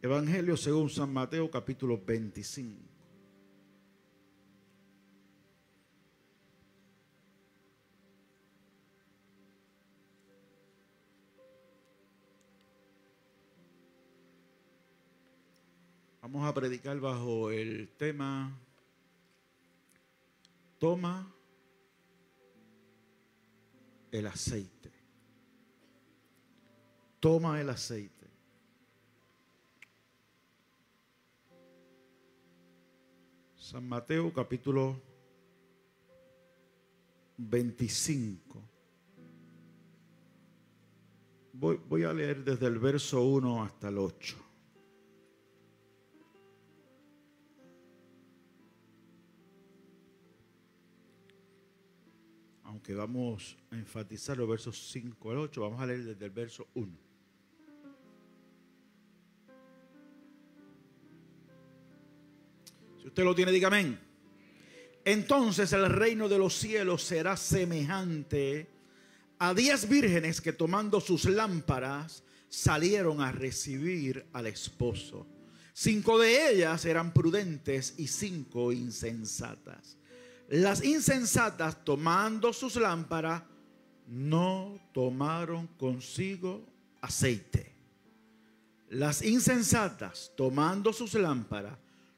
Evangelio según San Mateo capítulo 25. Vamos a predicar bajo el tema Toma el aceite. Toma el aceite. San Mateo capítulo 25. Voy, voy, a leer desde el verso 1 hasta el 8. Aunque vamos a enfatizar los versos 5 al 8, vamos a leer desde el verso 1. Si usted lo tiene, diga amén. Entonces el reino de los cielos será semejante a diez vírgenes que tomando sus lámparas salieron a recibir al esposo. Cinco de ellas eran prudentes y cinco insensatas. Las insensatas tomando sus lámparas no tomaron consigo aceite. Las insensatas tomando sus lámparas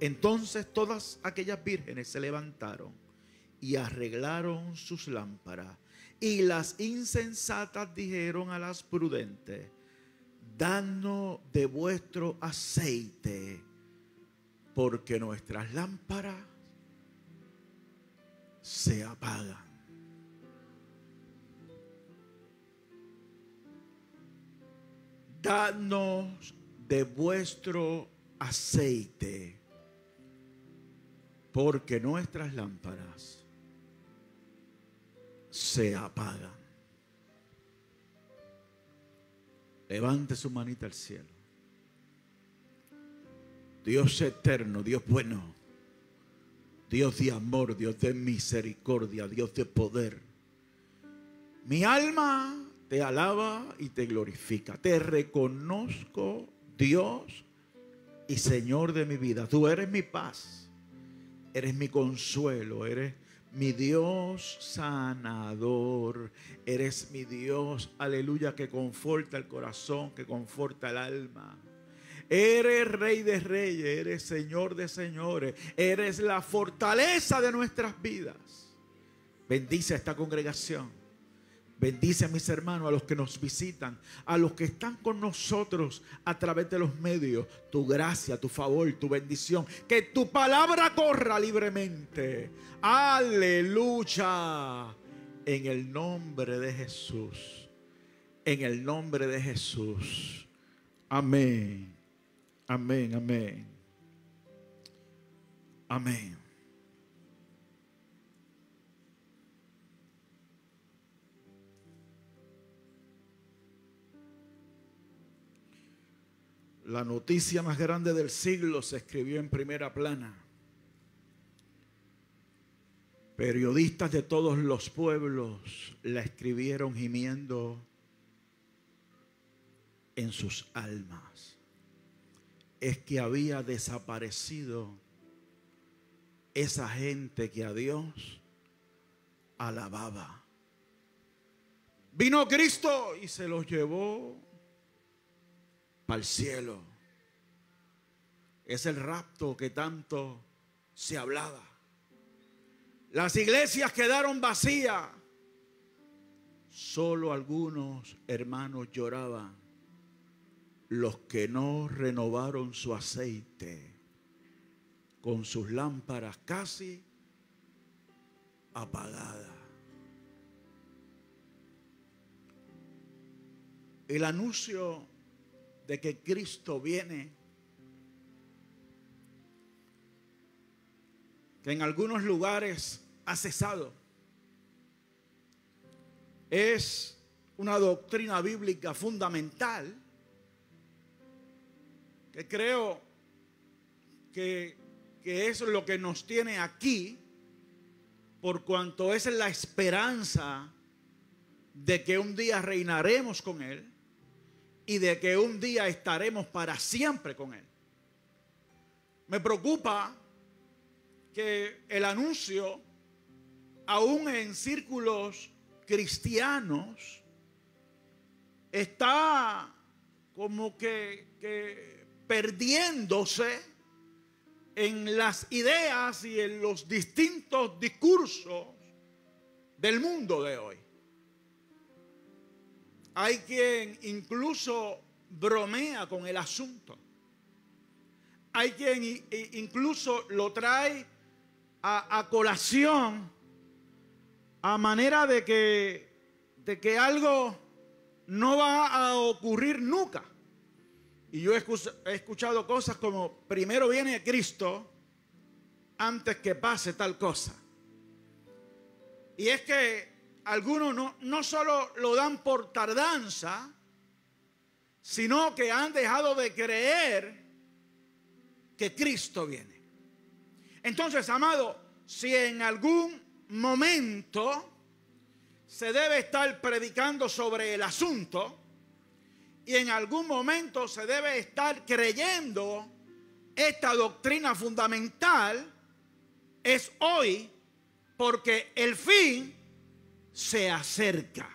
Entonces todas aquellas vírgenes se levantaron y arreglaron sus lámparas. Y las insensatas dijeron a las prudentes, danos de vuestro aceite, porque nuestras lámparas se apagan. Danos de vuestro aceite porque nuestras lámparas se apagan. Levante su manita al cielo. Dios eterno, Dios bueno, Dios de amor, Dios de misericordia, Dios de poder. Mi alma te alaba y te glorifica. Te reconozco, Dios y Señor de mi vida. Tú eres mi paz eres mi consuelo, eres mi Dios sanador, eres mi Dios, aleluya, que conforta el corazón, que conforta el alma. Eres rey de reyes, eres señor de señores, eres la fortaleza de nuestras vidas. Bendice a esta congregación. Bendice a mis hermanos, a los que nos visitan, a los que están con nosotros a través de los medios. Tu gracia, tu favor, tu bendición. Que tu palabra corra libremente. Aleluya. En el nombre de Jesús. En el nombre de Jesús. Amén. Amén, amén. Amén. La noticia más grande del siglo se escribió en primera plana. Periodistas de todos los pueblos la escribieron gimiendo en sus almas. Es que había desaparecido esa gente que a Dios alababa. Vino Cristo y se los llevó para el cielo. Es el rapto que tanto se hablaba. Las iglesias quedaron vacías. Solo algunos hermanos lloraban. Los que no renovaron su aceite con sus lámparas casi apagadas. El anuncio de que Cristo viene, que en algunos lugares ha cesado, es una doctrina bíblica fundamental que creo que, que es lo que nos tiene aquí por cuanto es la esperanza de que un día reinaremos con Él y de que un día estaremos para siempre con Él. Me preocupa que el anuncio, aún en círculos cristianos, está como que, perdiéndose en las ideas y en los distintos discursos del mundo de hoy. Hay quien incluso bromea con el asunto. Hay quien incluso lo trae a, colación a manera de que, de que algo no va a ocurrir nunca. Y yo he escuchado cosas como, primero viene Cristo antes que pase tal cosa. Y es que algunos no, no solo lo dan por tardanza, sino que han dejado de creer que Cristo viene. Entonces, amado, si en algún momento se debe estar predicando sobre el asunto, y en algún momento se debe estar creyendo esta doctrina fundamental, es hoy porque el fin se acerca.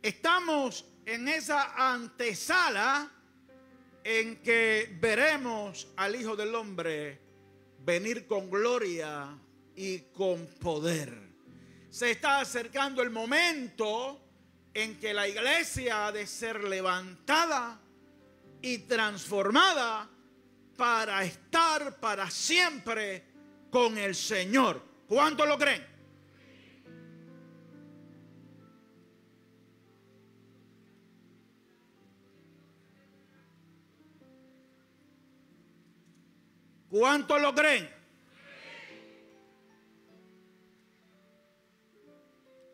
Estamos en esa antesala en que veremos al Hijo del Hombre venir con gloria y con poder. Se está acercando el momento en que la iglesia ha de ser levantada y transformada para estar para siempre con el Señor. ¿Cuánto lo creen? ¿Cuánto lo creen?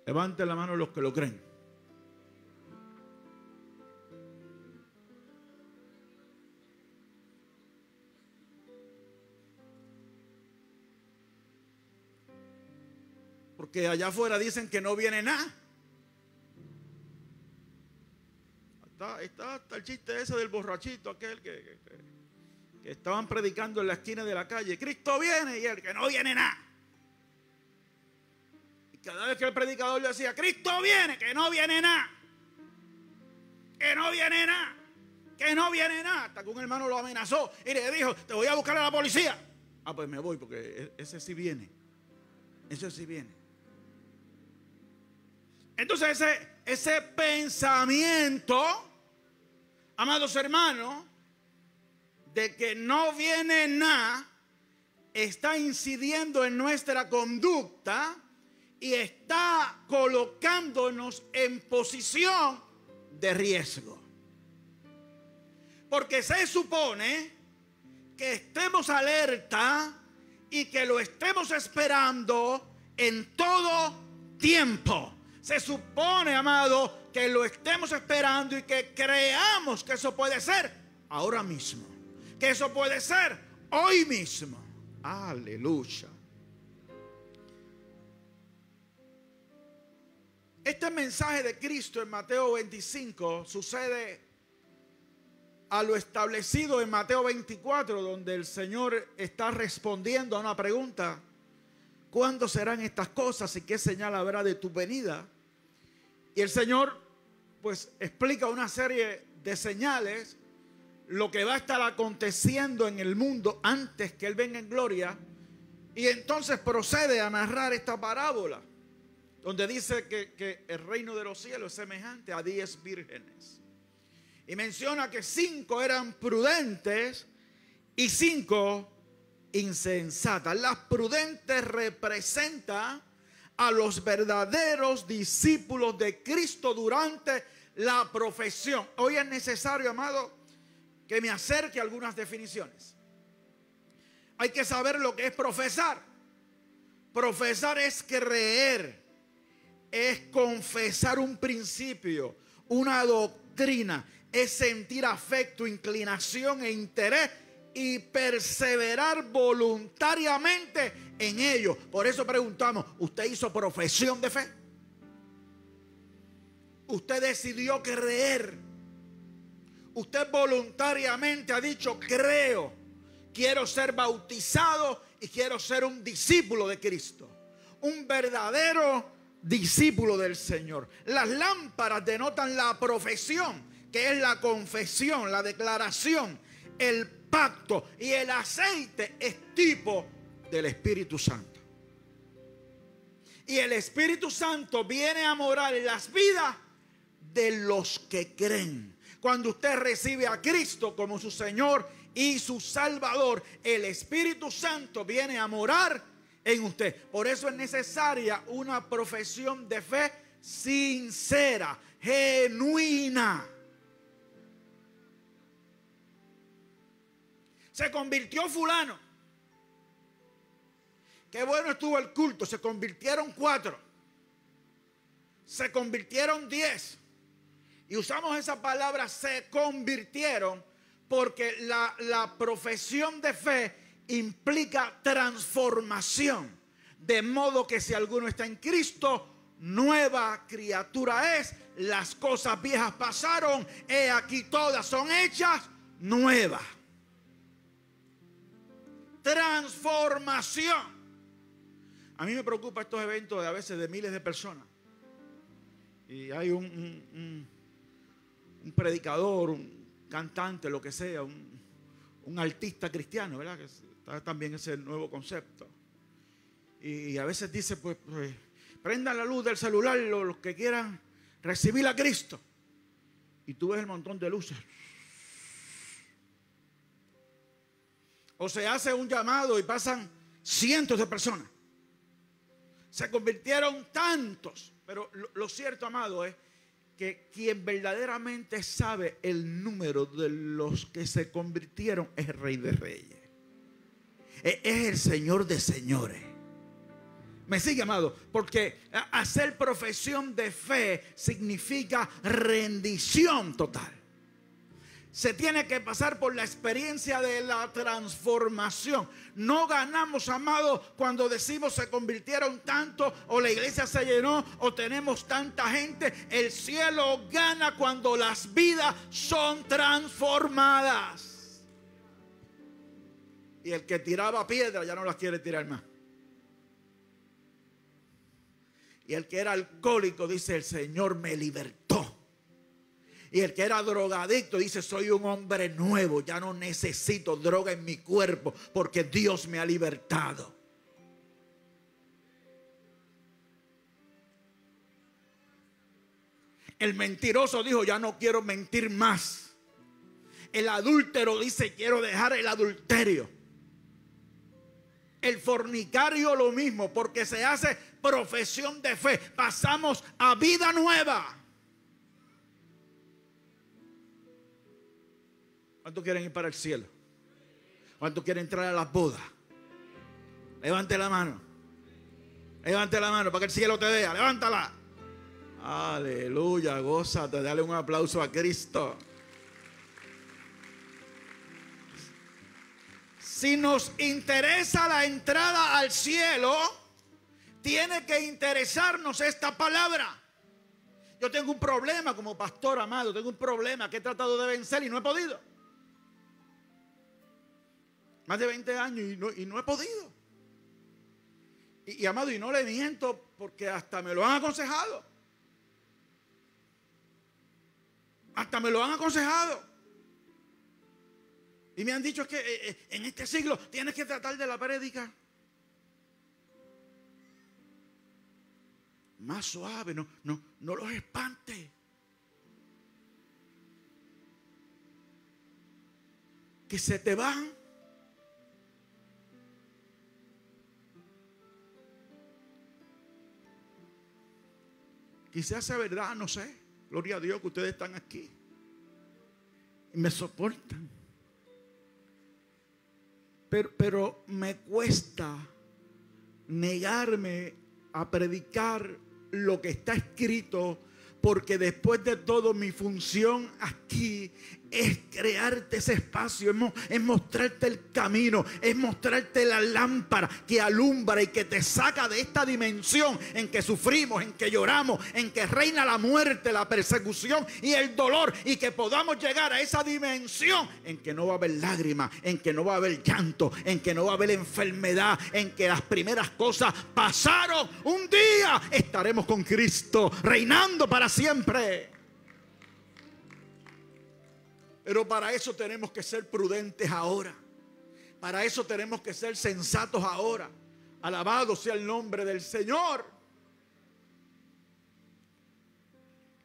Levante la mano los que lo creen. Porque allá afuera dicen que no viene nada. Está, está, el chiste ese del borrachito, aquel que, que, estaban predicando en la esquina de la calle. Cristo viene y el que no viene nada. Y cada vez que el predicador le decía, Cristo viene, que no viene nada. Que no viene nada. Que no viene nada. Hasta que un hermano lo amenazó y le dijo, te voy a buscar a la policía. Ah, pues me voy porque e-, ese sí viene. Ese sí viene. Entonces ese, ese pensamiento, amados hermanos, de que no viene nada, está incidiendo en nuestra conducta y está colocándonos en posición de riesgo. Porque se supone que estemos alerta y que lo estemos esperando en todo tiempo. Se supone, amado, que lo estemos esperando y que creamos que eso puede ser ahora mismo. Que eso puede ser hoy mismo. Aleluya. Este mensaje de Cristo en Mateo 25 sucede a lo establecido en Mateo 24, donde el Señor está respondiendo a una pregunta. ¿Cuándo serán estas cosas y qué señal habrá de tu venida? Y el Señor pues explica una serie de señales, lo que va a estar aconteciendo en el mundo antes que Él venga en gloria. Y entonces procede a narrar esta parábola, donde dice que, el reino de los cielos es semejante a diez vírgenes. Y menciona que cinco eran prudentes y cinco insensatas. Las prudentes representan a los verdaderos discípulos de Cristo durante la profesión. Hoy es necesario, amado, que me acerque a algunas definiciones. Hay que saber lo que es profesar. Profesar es creer, es confesar un principio, una doctrina, es sentir afecto, inclinación e interés y perseverar voluntariamente en ello. Por eso preguntamos, ¿usted hizo profesión de fe? Usted decidió creer. Usted voluntariamente ha dicho, creo, quiero ser bautizado y quiero ser un discípulo de Cristo. Un verdadero discípulo del Señor. Las lámparas denotan la profesión, que es la confesión, la declaración, el pacto. Y el aceite es tipo del Espíritu Santo. Y el Espíritu Santo viene a morar en las vidas de los que creen. Cuando usted recibe a Cristo como su Señor y su Salvador, el Espíritu Santo viene a morar en usted. Por eso es necesaria una profesión de fe sincera, genuina. Se convirtió fulano. Qué bueno estuvo el culto. Se convirtieron cuatro. Se convirtieron diez. Y usamos esa palabra se convirtieron porque la, la profesión de fe implica transformación. De modo que si alguno está en Cristo, nueva criatura es. Las cosas viejas pasaron, he aquí todas son hechas nuevas. Transformación. A mí me preocupa estos eventos de a veces de miles de personas. Y hay un un predicador, un cantante, lo que sea, un, artista cristiano, ¿verdad? Que está también ese nuevo concepto. Y, a veces dice, pues, pues, prendan la luz del celular los, que quieran recibir a Cristo. Y tú ves el montón de luces. O se hace un llamado y pasan cientos de personas. Se convirtieron tantos. Pero lo cierto, amado, es que quien verdaderamente sabe el número de los que se convirtieron es el Rey de Reyes. E-, es el Señor de señores. Me sigue, amado, porque hacer profesión de fe significa rendición total se tiene que pasar por la experiencia de la transformación. No ganamos, amados, cuando decimos se convirtieron tanto o la iglesia se llenó o tenemos tanta gente. El cielo gana cuando las vidas son transformadas. Y el que tiraba piedra ya no las quiere tirar más. Y el que era alcohólico dice, el Señor me libertó. Y el que era drogadicto dice, soy un hombre nuevo, ya no necesito droga en mi cuerpo porque Dios me ha libertado. El mentiroso dijo, ya no quiero mentir más. El adúltero dice, quiero dejar el adulterio. El fornicario lo mismo, porque se hace profesión de fe. Pasamos a vida nueva. ¿Cuántos quieren ir para el cielo? ¿Cuántos quieren entrar a las bodas? Levante la mano. Levante la mano para que el cielo te vea. Levántala. Aleluya, gózate. Dale un aplauso a Cristo. Si nos interesa la entrada al cielo, tiene que interesarnos esta palabra. Yo tengo un problema como pastor amado, tengo un problema que he tratado de vencer y no he podido. Más de 20 años y no, he podido. Y, y, amado, y no le miento porque hasta me lo han aconsejado. Hasta me lo han aconsejado. Y me han dicho que eh, eh, en este siglo tienes que tratar de la prédica. Más suave, no, no, no los espante. Que se te van. Quizás sea verdad, no sé. Gloria a Dios que ustedes están aquí. Y me soportan. Pero, pero me cuesta negarme a predicar lo que está escrito, porque después de todo mi función aquí es crearte ese espacio, es, mostrarte el camino, es mostrarte la lámpara que alumbra y que te saca de esta dimensión en que sufrimos, en que lloramos, en que reina la muerte, la persecución y el dolor y que podamos llegar a esa dimensión en que no va a haber lágrimas, en que no va a haber llanto, en que no va a haber enfermedad, en que las primeras cosas pasaron. Un día estaremos con Cristo reinando para siempre. Pero para eso tenemos que ser prudentes ahora. Para eso tenemos que ser sensatos ahora. Alabado sea el nombre del Señor.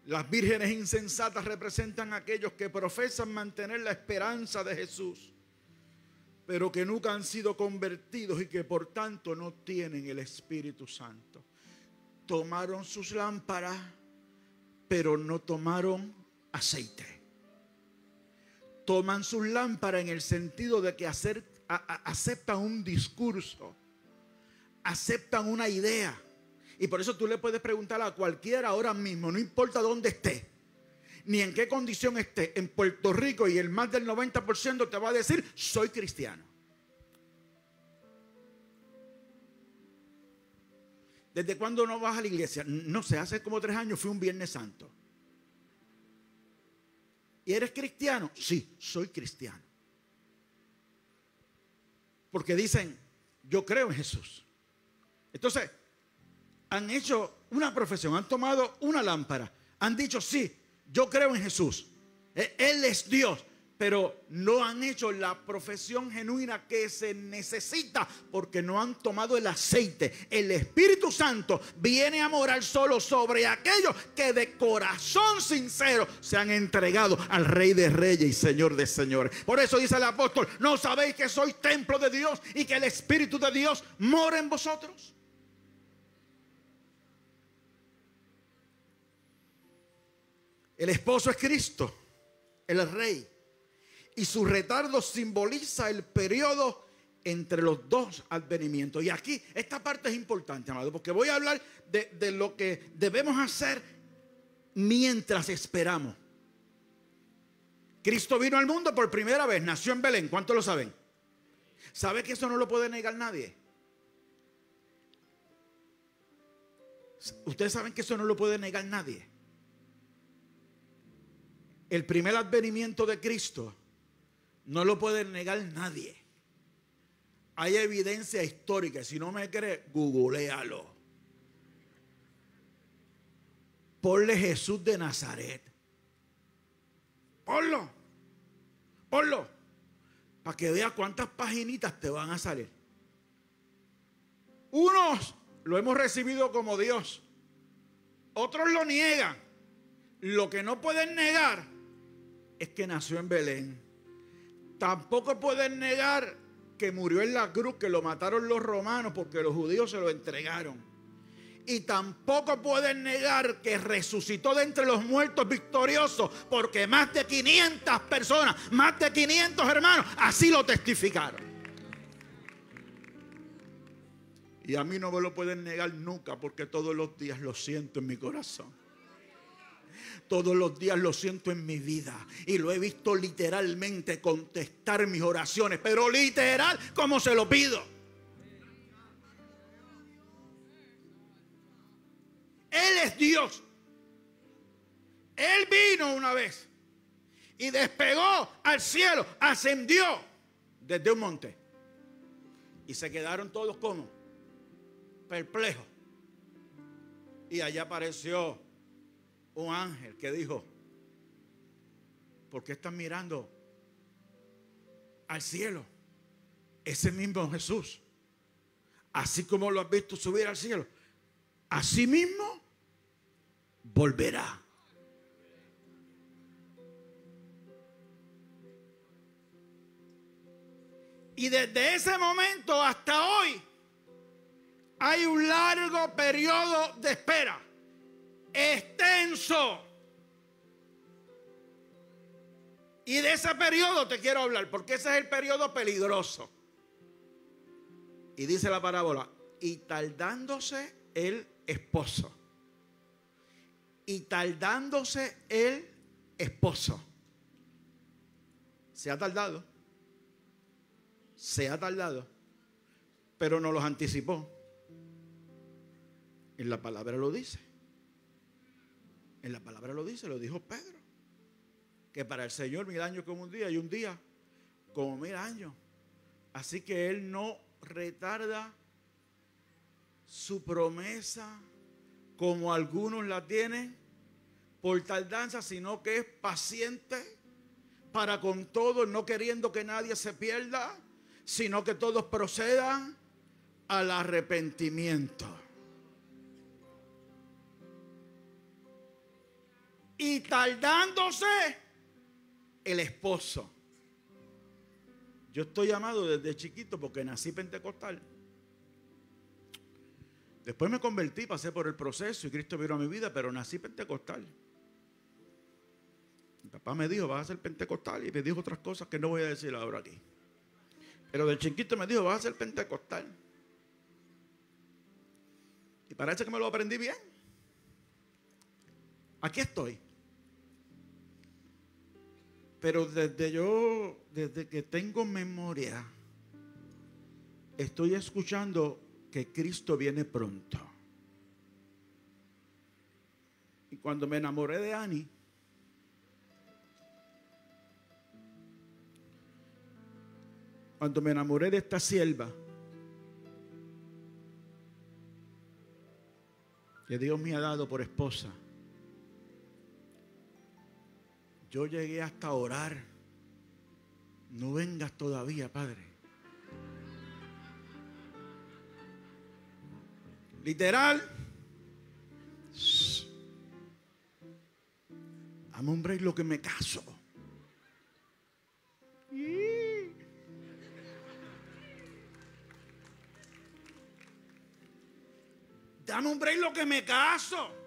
Las vírgenes insensatas representan a aquellos que profesan mantener la esperanza de Jesús, pero que nunca han sido convertidos y que por tanto no tienen el Espíritu Santo. Tomaron sus lámparas, pero no tomaron aceite toman sus lámparas en el sentido de que aceptan un discurso, aceptan una idea. Y por eso tú le puedes preguntar a cualquiera ahora mismo, no importa dónde esté, ni en qué condición esté, en Puerto Rico y el más del 90% te va a decir, soy cristiano. ¿Desde cuándo no vas a la iglesia? No sé, hace como tres años fui un Viernes Santo. ¿Y eres cristiano? Sí, soy cristiano. Porque dicen, yo creo en Jesús. Entonces, han hecho una profesión, han tomado una lámpara, han dicho, sí, yo creo en Jesús. E-, Él es Dios pero no han hecho la profesión genuina que se necesita porque no han tomado el aceite. El Espíritu Santo viene a morar solo sobre aquellos que de corazón sincero se han entregado al Rey de Reyes y Señor de Señores. Por eso dice el apóstol, ¿no sabéis que sois templo de Dios y que el Espíritu de Dios mora en vosotros? El esposo es Cristo, el Rey y su retardo simboliza el periodo entre los dos advenimientos. Y aquí esta parte es importante, amado, porque voy a hablar de, de lo que debemos hacer mientras esperamos. Cristo vino al mundo por primera vez, nació en Belén. ¿Cuántos lo saben? ¿Sabe que eso no lo puede negar nadie? Ustedes saben que eso no lo puede negar nadie. El primer advenimiento de Cristo no lo puede negar nadie. Hay evidencia histórica. Si no me cree, googlealo. Ponle Jesús de Nazaret. Ponlo. Ponlo. Para que vea cuántas paginitas te van a salir. Unos lo hemos recibido como Dios. Otros lo niegan. Lo que no pueden negar es que nació en Belén. Tampoco pueden negar que murió en la cruz, que lo mataron los romanos porque los judíos se lo entregaron. Y tampoco pueden negar que resucitó de entre los muertos victoriosos, porque más de 500 personas, más de 500 hermanos, así lo testificaron. Y a mí no me lo pueden negar nunca, porque todos los días lo siento en mi corazón. Todos los días lo siento en mi vida y lo he visto literalmente contestar mis oraciones, pero literal como se lo pido. Él es Dios. Él vino una vez y despegó al cielo, ascendió desde un monte. Y se quedaron todos como perplejos. Y allá apareció un ángel que dijo, ¿por qué están mirando al cielo? Ese mismo Jesús, así como lo has visto subir al cielo, así mismo volverá. Y desde ese momento hasta hoy hay un largo periodo de espera extenso. Y de ese periodo te quiero hablar, porque ese es el periodo peligroso. Y dice la parábola, y tardándose el esposo. Y tardándose el esposo. Se ha tardado. Se ha tardado. Pero no los anticipó. En la palabra lo dice. En la palabra lo dice, lo dijo Pedro. Que para el Señor mil años como un día y un día como mil años. Así que Él no retarda su promesa como algunos la tienen por tardanza, sino que es paciente para con todos, no queriendo que nadie se pierda, sino que todos procedan al arrepentimiento. Y tardándose el esposo. Yo estoy llamado desde chiquito porque nací pentecostal. Después me convertí, pasé por el proceso y Cristo vino a mi vida, pero nací pentecostal. Mi papá me dijo, vas a ser pentecostal y me dijo otras cosas que no voy a decir ahora aquí. Pero del chiquito me dijo, vas a ser pentecostal. Y parece que me lo aprendí bien. Aquí estoy. Pero desde yo, desde que tengo memoria, estoy escuchando que Cristo viene pronto. Y cuando me enamoré de Annie, cuando me enamoré de esta sierva, que Dios me ha dado por esposa, yo llegué hasta orar. No vengas todavía, Padre. Literal. Dame un break lo que me caso. Dame un break lo que me caso.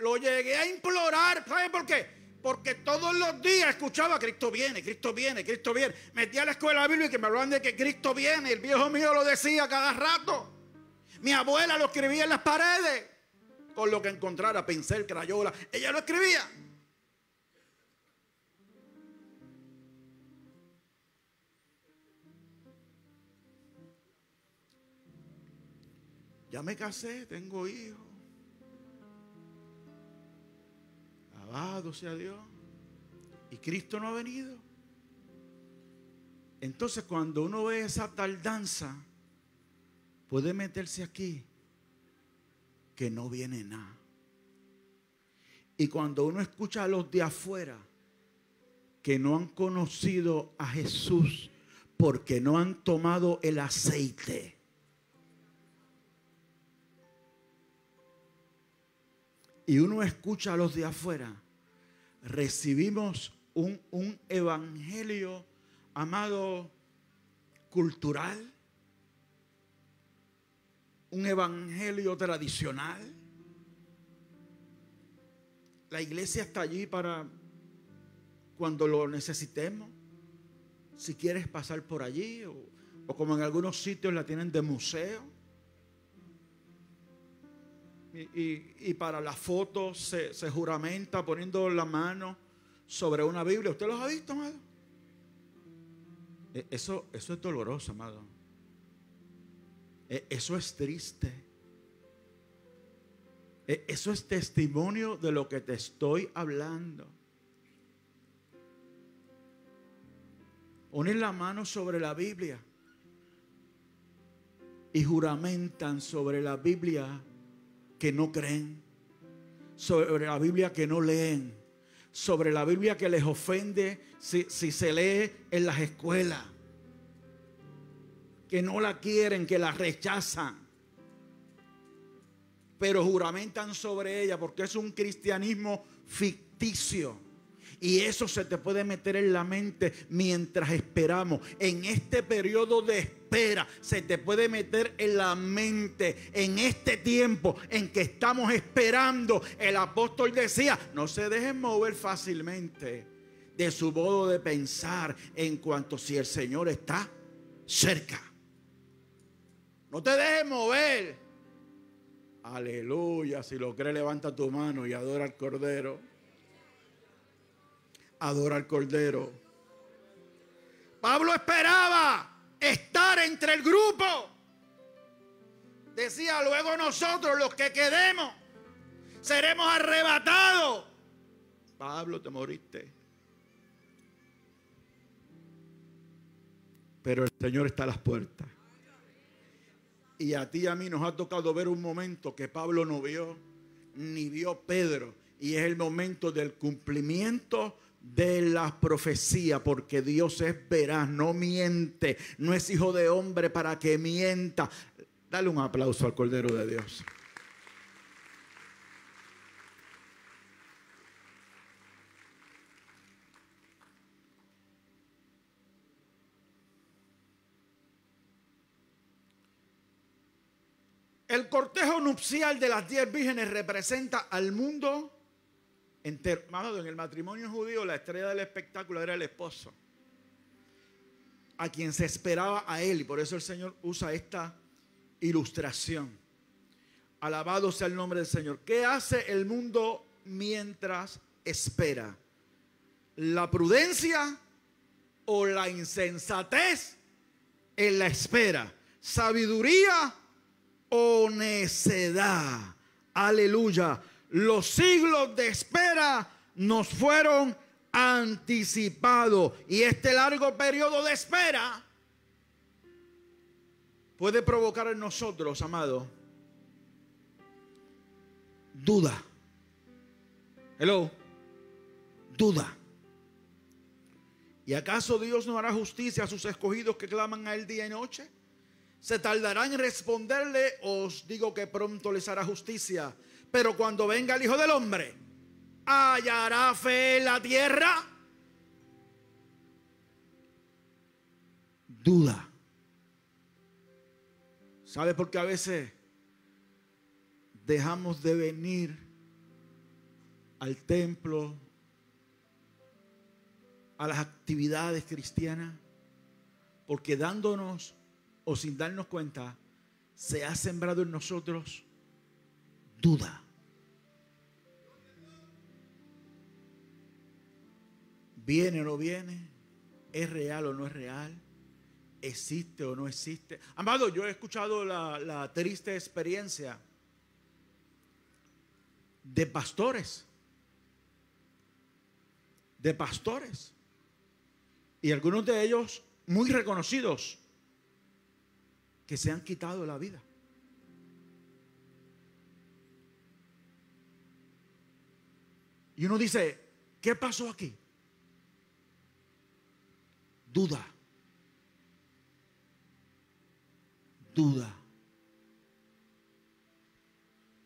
Lo llegué a implorar. ¿Sabe por qué? Porque todos los días escuchaba Cristo viene, Cristo viene, Cristo viene. Metía a la escuela Biblia y me hablaban de que Cristo viene. El viejo mío lo decía cada rato. Mi abuela lo escribía en las paredes. Con lo que encontrara, pincel, crayola. Ella lo escribía. Ya me casé, tengo hijos. Alabado sea Dios. Y Cristo no ha venido. Entonces cuando uno ve esa tardanza, puede meterse aquí que no viene nada. Y cuando uno escucha a los de afuera que no han conocido a Jesús porque no han tomado el aceite, y uno escucha a los de afuera, recibimos un, un evangelio, amado, cultural, un evangelio tradicional. La iglesia está allí para cuando lo necesitemos. Si quieres pasar por allí o, como en algunos sitios la tienen de museo. Y, para la foto se, se, juramenta poniendo la mano sobre una Biblia. ¿Usted los ha visto, amado? E, eso, eso es doloroso, amado. E, eso es triste. E, eso es testimonio de lo que te estoy hablando. Ponen la mano sobre la Biblia y juramentan sobre la Biblia que no creen, sobre la Biblia que no leen, sobre la Biblia que les ofende si, si se lee en las escuelas que no la quieren, que la rechazan. Pero juramentan sobre ella porque es un cristianismo ficticio. Y eso se te puede meter en la mente mientras esperamos. En este periodo de espera se te puede meter en la mente. En este tiempo en que estamos esperando, el apóstol decía, no se dejen mover fácilmente de su modo de pensar en cuanto si el Señor está cerca. No te dejes mover. Aleluya. Si lo crees, levanta tu mano y adora al Cordero. Adora al Cordero. Pablo esperaba estar entre el grupo. Decía, luego nosotros los que quedemos seremos arrebatados. Pablo, te moriste. Pero el Señor está a las puertas. Y a ti y a mí nos ha tocado ver un momento que Pablo no vio, ni vio Pedro. Y es el momento del cumplimiento de la profecía, porque Dios es veraz, no miente, no es hijo de hombre para que mienta. Dale un aplauso al Cordero de Dios. El cortejo nupcial de las diez vírgenes representa al mundo En el matrimonio judío la estrella del espectáculo era el esposo, a quien se esperaba a él, y por eso el Señor usa esta ilustración. Alabado sea el nombre del Señor. ¿Qué hace el mundo mientras espera? ¿La prudencia o la insensatez en la espera? ¿Sabiduría o necedad. Aleluya. Los siglos de espera nos fueron anticipados. Y este largo periodo de espera puede provocar en nosotros, amado, duda. Hello. Duda. ¿Y acaso Dios no hará justicia a sus escogidos que claman a él día y noche? se tardarán en responderle, os digo que pronto les hará justicia. Pero cuando venga el Hijo del Hombre, ¿hallará fe en la tierra? Duda. ¿Sabe por qué a veces dejamos de venir al templo, a las actividades cristianas? Porque dándonos o sin darnos cuenta, se ha sembrado en nosotros duda. ¿Viene o no viene? ¿Es real o no es real? ¿Existe o no existe? Amado, yo he escuchado la, la triste experiencia de pastores. De pastores. Y algunos de ellos muy reconocidos que se han quitado la vida. Y uno dice, ¿qué pasó aquí? Duda. Duda.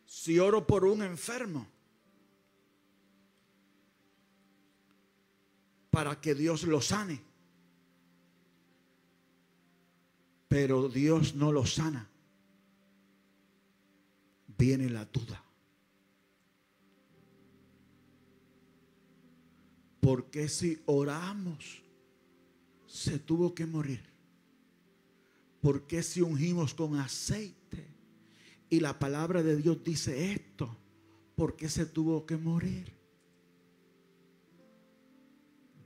Si oro por un enfermo, para que Dios lo sane. pero Dios no lo sana, viene la duda. Porque si oramos, se tuvo que morir? ¿Por qué si ungimos con aceite? Y la palabra de Dios dice esto. ¿Por qué se tuvo que morir?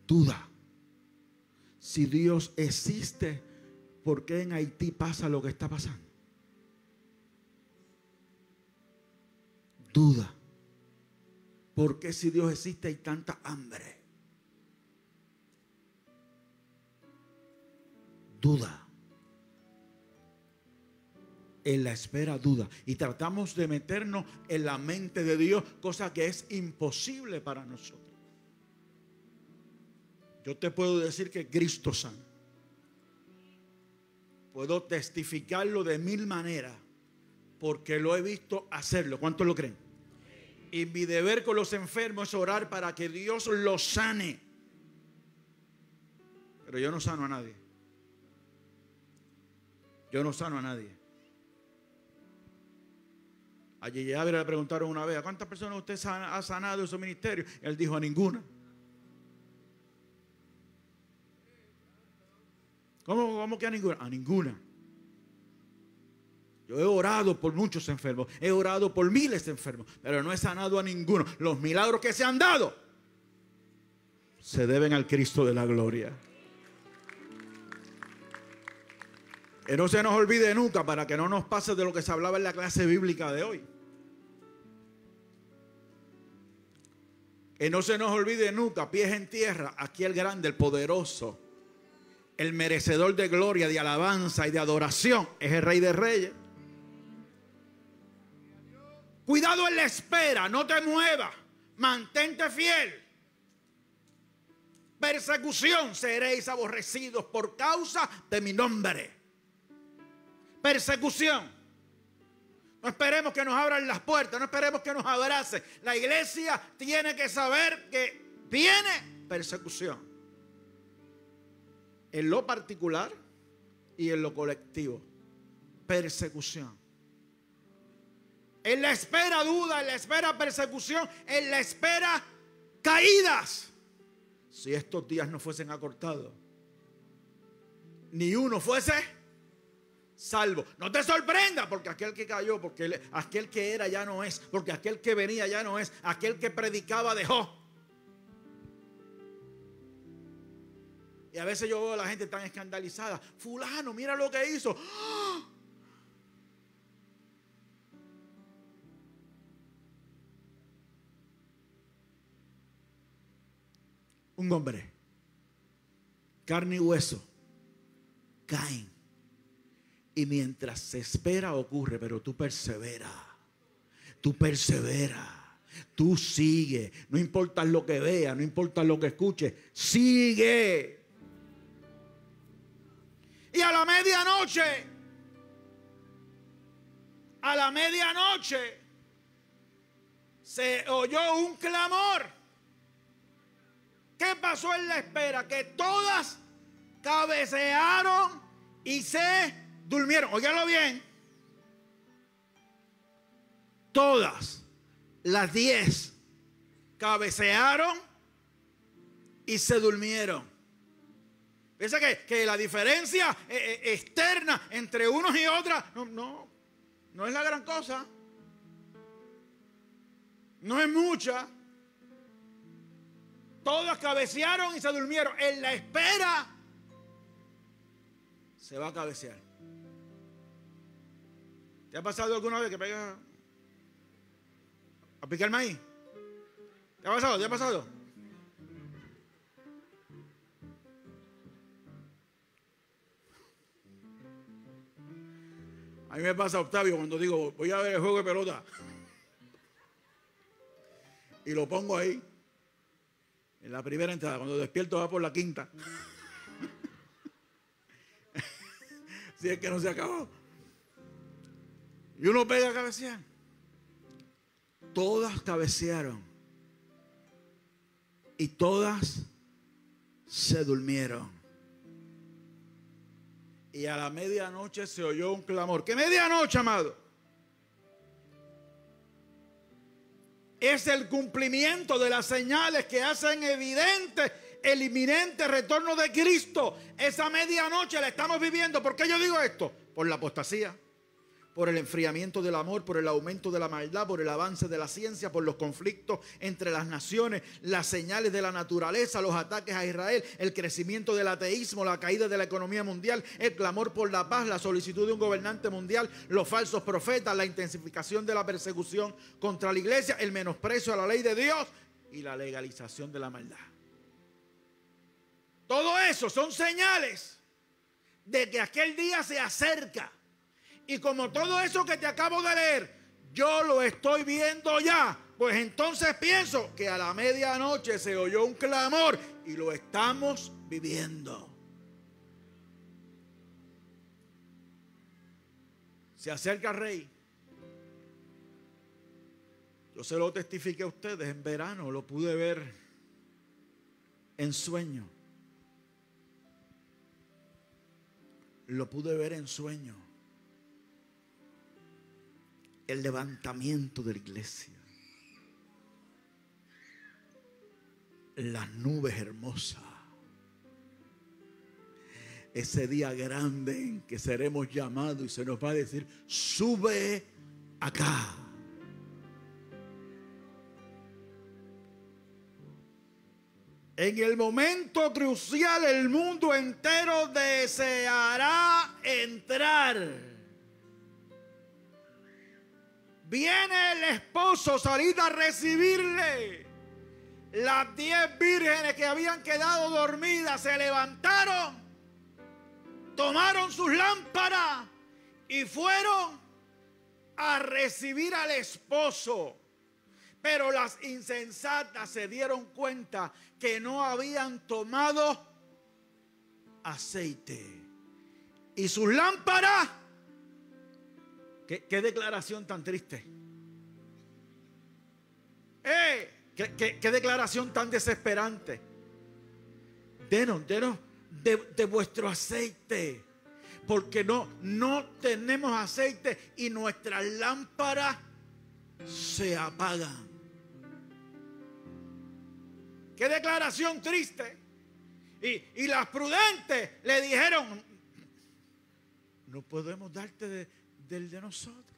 Duda. Si Dios existe, ¿por qué en Haití pasa lo que está pasando? Duda. ¿Por qué si Dios existe hay tanta hambre? Duda. En la espera duda. Y tratamos de meternos en la mente de Dios, cosa que es imposible para nosotros. Yo te puedo decir que Cristo sana. Puedo testificarlo de mil maneras porque lo he visto hacerlo. ¿Cuántos lo creen? Y mi deber con los enfermos es orar para que Dios los sane. Pero yo no sano a nadie. Yo no sano a nadie. A Yeye le preguntaron una vez, ¿a cuántas personas usted ha sanado en su ministerio? Él dijo, a ninguna. ¿Cómo, que a ninguna? A ninguna. Yo he orado por muchos enfermos, he orado por miles de enfermos, pero no he sanado a ninguno. Los milagros que se han dado se deben al Cristo de la gloria. Que no se nos olvide nunca para que no nos pase de lo que se hablaba en la clase bíblica de hoy. Que no se nos olvide nunca, pies en tierra, aquí el grande, el poderoso, el merecedor de gloria, de alabanza y de adoración, es el rey de reyes. Cuidado en la espera, no te muevas, mantente fiel. Persecución seréis aborrecidos por causa de mi nombre persecución. No esperemos que nos abran las puertas, no esperemos que nos abracen. La iglesia tiene que saber que viene persecución. En lo particular y en lo colectivo. Persecución. En la espera duda, en la espera persecución, en la espera caídas. Si estos días no fuesen acortados, ni uno fuese salvo. No te sorprenda porque aquel que cayó, porque aquel que era ya no es, porque aquel que venía ya no es, aquel que predicaba dejó. Y a veces yo veo a la gente tan escandalizada. Fulano, mira lo que hizo. Un hombre, carne y hueso, caen y mientras se espera ocurre, pero tú persevera. Tú persevera. Tú sigue. No importa lo que vea, no importa lo que escuche. Sigue. Y a la medianoche, a la medianoche, se oyó un clamor. ¿Qué pasó en la espera? Que todas cabecearon y se durmieron. Óiganlo bien. Todas las diez cabecearon y se durmieron. Piensa que, que la diferencia eh, eh, externa entre unos y otras no, no, no es la gran cosa. No es mucha. Todas cabecearon y se durmieron. En la espera se va a cabecear. ¿Te ha pasado alguna vez que pega a picar maíz? ¿Te ha pasado? ¿Te ha pasado? A mí me pasa, Octavio, cuando digo, voy a ver el juego de pelota. Y lo pongo ahí. En la primera entrada. Cuando despierto va por la quinta. si es que no se acabó. Y uno pega a cabecear. Todas cabecearon. Y todas se durmieron. Y a la medianoche se oyó un clamor. ¿Qué medianoche, amado? Es el cumplimiento de las señales que hacen evidente el inminente retorno de Cristo. Esa medianoche la estamos viviendo. ¿Por qué yo digo esto? Por la apostasía por el enfriamiento del amor, por el aumento de la maldad, por el avance de la ciencia, por los conflictos entre las naciones, las señales de la naturaleza, los ataques a Israel, el crecimiento del ateísmo, la caída de la economía mundial, el clamor por la paz, la solicitud de un gobernante mundial, los falsos profetas, la intensificación de la persecución contra la iglesia, el menosprecio a la ley de Dios y la legalización de la maldad. Todo eso son señales de que aquel día se acerca. Y como todo eso que te acabo de leer, yo lo estoy viendo ya, pues entonces pienso que a la medianoche se oyó un clamor y lo estamos viviendo. Se acerca el rey. Yo se lo testifiqué a ustedes en verano, lo pude ver en sueño. Lo pude ver en sueño el levantamiento de la iglesia. Las nubes hermosas. ese día grande en que seremos llamados y se nos va a decir, sube acá. En el momento crucial el mundo entero deseará entrar. Viene el esposo salir a recibirle. Las diez vírgenes que habían quedado dormidas se levantaron, tomaron sus lámparas y fueron a recibir al esposo. Pero las insensatas se dieron cuenta que no habían tomado aceite. Y sus lámparas, ¿qué, declaración tan triste? ¡Eh! ¿Qué, declaración tan desesperante? Denos, denos de, de vuestro aceite porque no, no tenemos aceite y nuestras lámparas se apagan. Qué declaración triste. Y, las prudentes le dijeron, no podemos darte del de nosotros.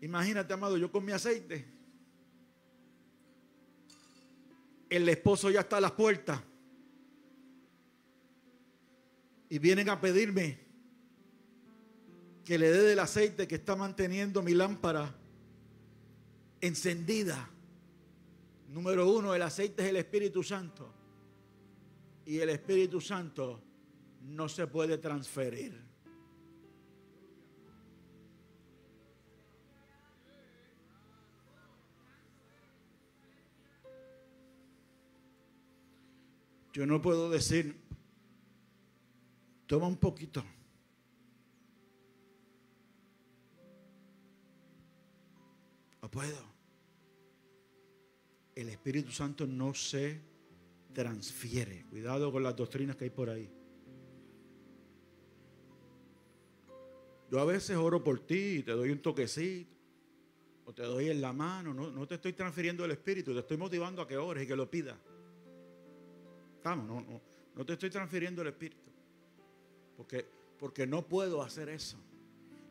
Imagínate, amado, yo con mi aceite. El esposo ya está a las puertas. Y vienen a pedirme que le dé del aceite que está manteniendo mi lámpara encendida. Número uno, el aceite es el Espíritu Santo. Y el Espíritu Santo no se puede transferir. Yo no puedo decir, toma un poquito. No puedo el Espíritu Santo no se transfiere. Cuidado con las doctrinas que hay por ahí. Yo a veces oro por ti y te doy un toquecito o te doy en la mano. No, te estoy transfiriendo el Espíritu, te estoy motivando a que ores y que lo pidas. Estamos, no, no, no te estoy transfiriendo el Espíritu. Porque, porque no puedo hacer eso.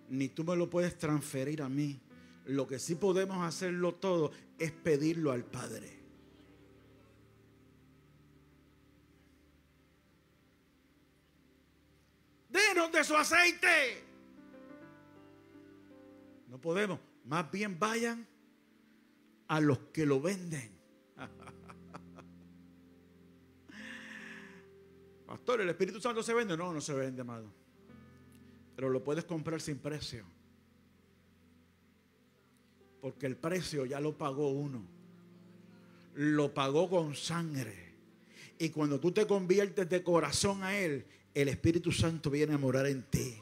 Ni tú me lo puedes transferir a mí. Lo que sí podemos hacerlo todo es pedirlo al Padre. Denos de su aceite. No podemos. Más bien vayan a los que lo venden. Pastor, ¿el Espíritu Santo se vende? No, no se vende, amado. Pero lo puedes comprar sin precio. Porque el precio ya lo pagó uno. Lo pagó con sangre. Y cuando tú te conviertes de corazón a Él, el Espíritu Santo viene a morar en ti.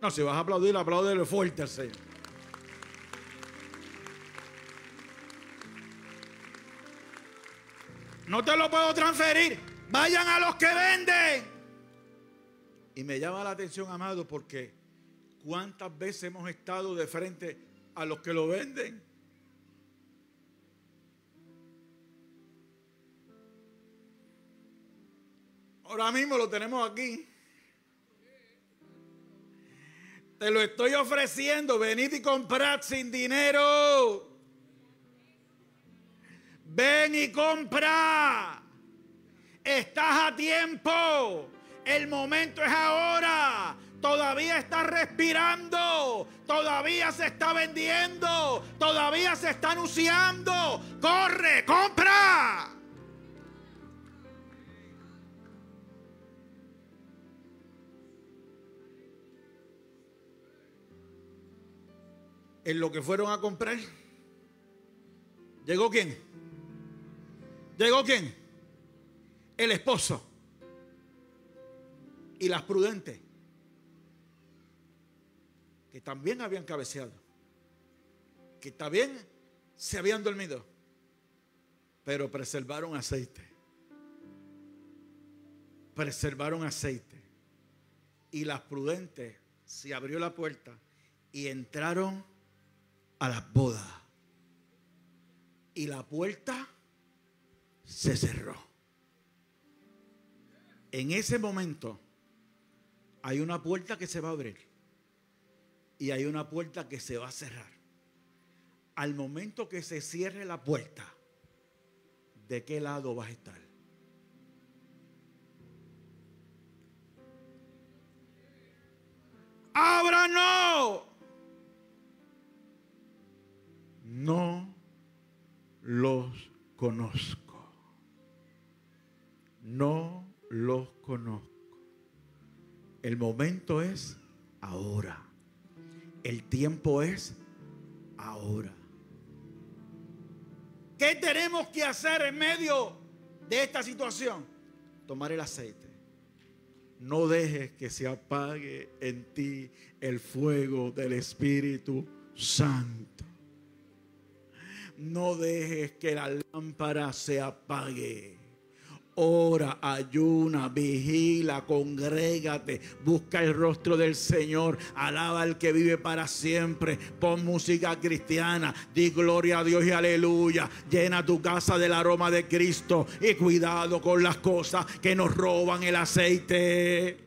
No, si vas a aplaudir, aplaudele fuerte al Señor. No te lo puedo transferir. Vayan a los que venden. Y me llama la atención, amado, porque ¿Cuántas veces hemos estado de frente a los que lo venden? Ahora mismo lo tenemos aquí. Te lo estoy ofreciendo. Venid y comprad sin dinero. Ven y compra. Estás a tiempo. El momento es ahora todavía está respirando, todavía se está vendiendo, todavía se está anunciando. Corre, compra. En lo que fueron a comprar, ¿llegó quién? ¿Llegó quién? El esposo. Y las prudentes que también habían cabeceado, que también se habían dormido, pero preservaron aceite. Preservaron aceite. Y las prudentes se abrió la puerta y entraron a la boda. Y la puerta se cerró. En ese momento hay una puerta que se va a abrir y hay una puerta que se va a cerrar. Al momento que se cierre la puerta, ¿de qué lado vas a estar? Abra no. No los conozco. No los conozco. El momento es ahora. El tiempo es ahora. ¿Qué tenemos que hacer en medio de esta situación? Tomar el aceite. No dejes que se apague en ti el fuego del Espíritu Santo. No dejes que la lámpara se apague. Ora, ayuna, vigila, congrégate, busca el rostro del Señor, alaba al que vive para siempre, pon música cristiana, di gloria a Dios y aleluya, llena tu casa del aroma de Cristo y cuidado con las cosas que nos roban el aceite.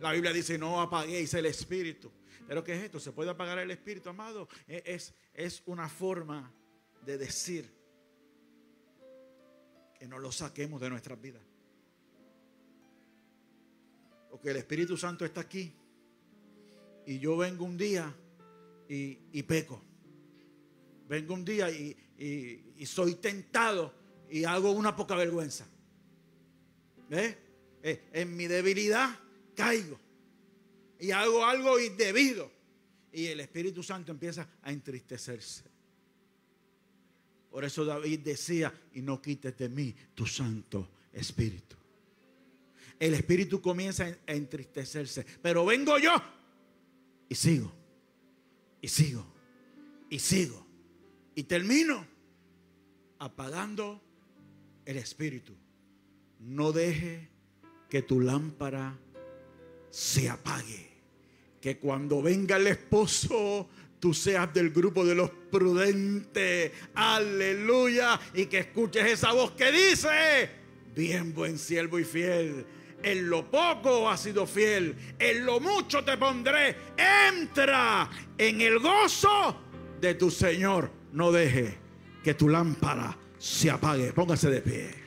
La Biblia dice, no apaguéis el espíritu. Pero ¿qué es esto? ¿Se puede apagar el espíritu, amado? Es, es una forma de decir que no lo saquemos de nuestras vidas. Porque el Espíritu Santo está aquí y yo vengo un día y, peco. Vengo un día y, y, soy tentado y hago una poca vergüenza. ¿Ves? Eh, en mi debilidad caigo y hago algo indebido. Y el Espíritu Santo empieza a entristecerse. Por eso David decía, y no quites de mí tu Santo Espíritu. El Espíritu comienza a entristecerse, pero vengo yo y sigo, y sigo, y sigo, y termino apagando el Espíritu. No deje que tu lámpara se apague. Que cuando venga el esposo tú seas del grupo de los prudentes. Aleluya. Y que escuches esa voz que dice, bien buen siervo y fiel. En lo poco has sido fiel, en lo mucho te pondré. Entra en el gozo de tu Señor. No deje que tu lámpara se apague. Póngase de pie.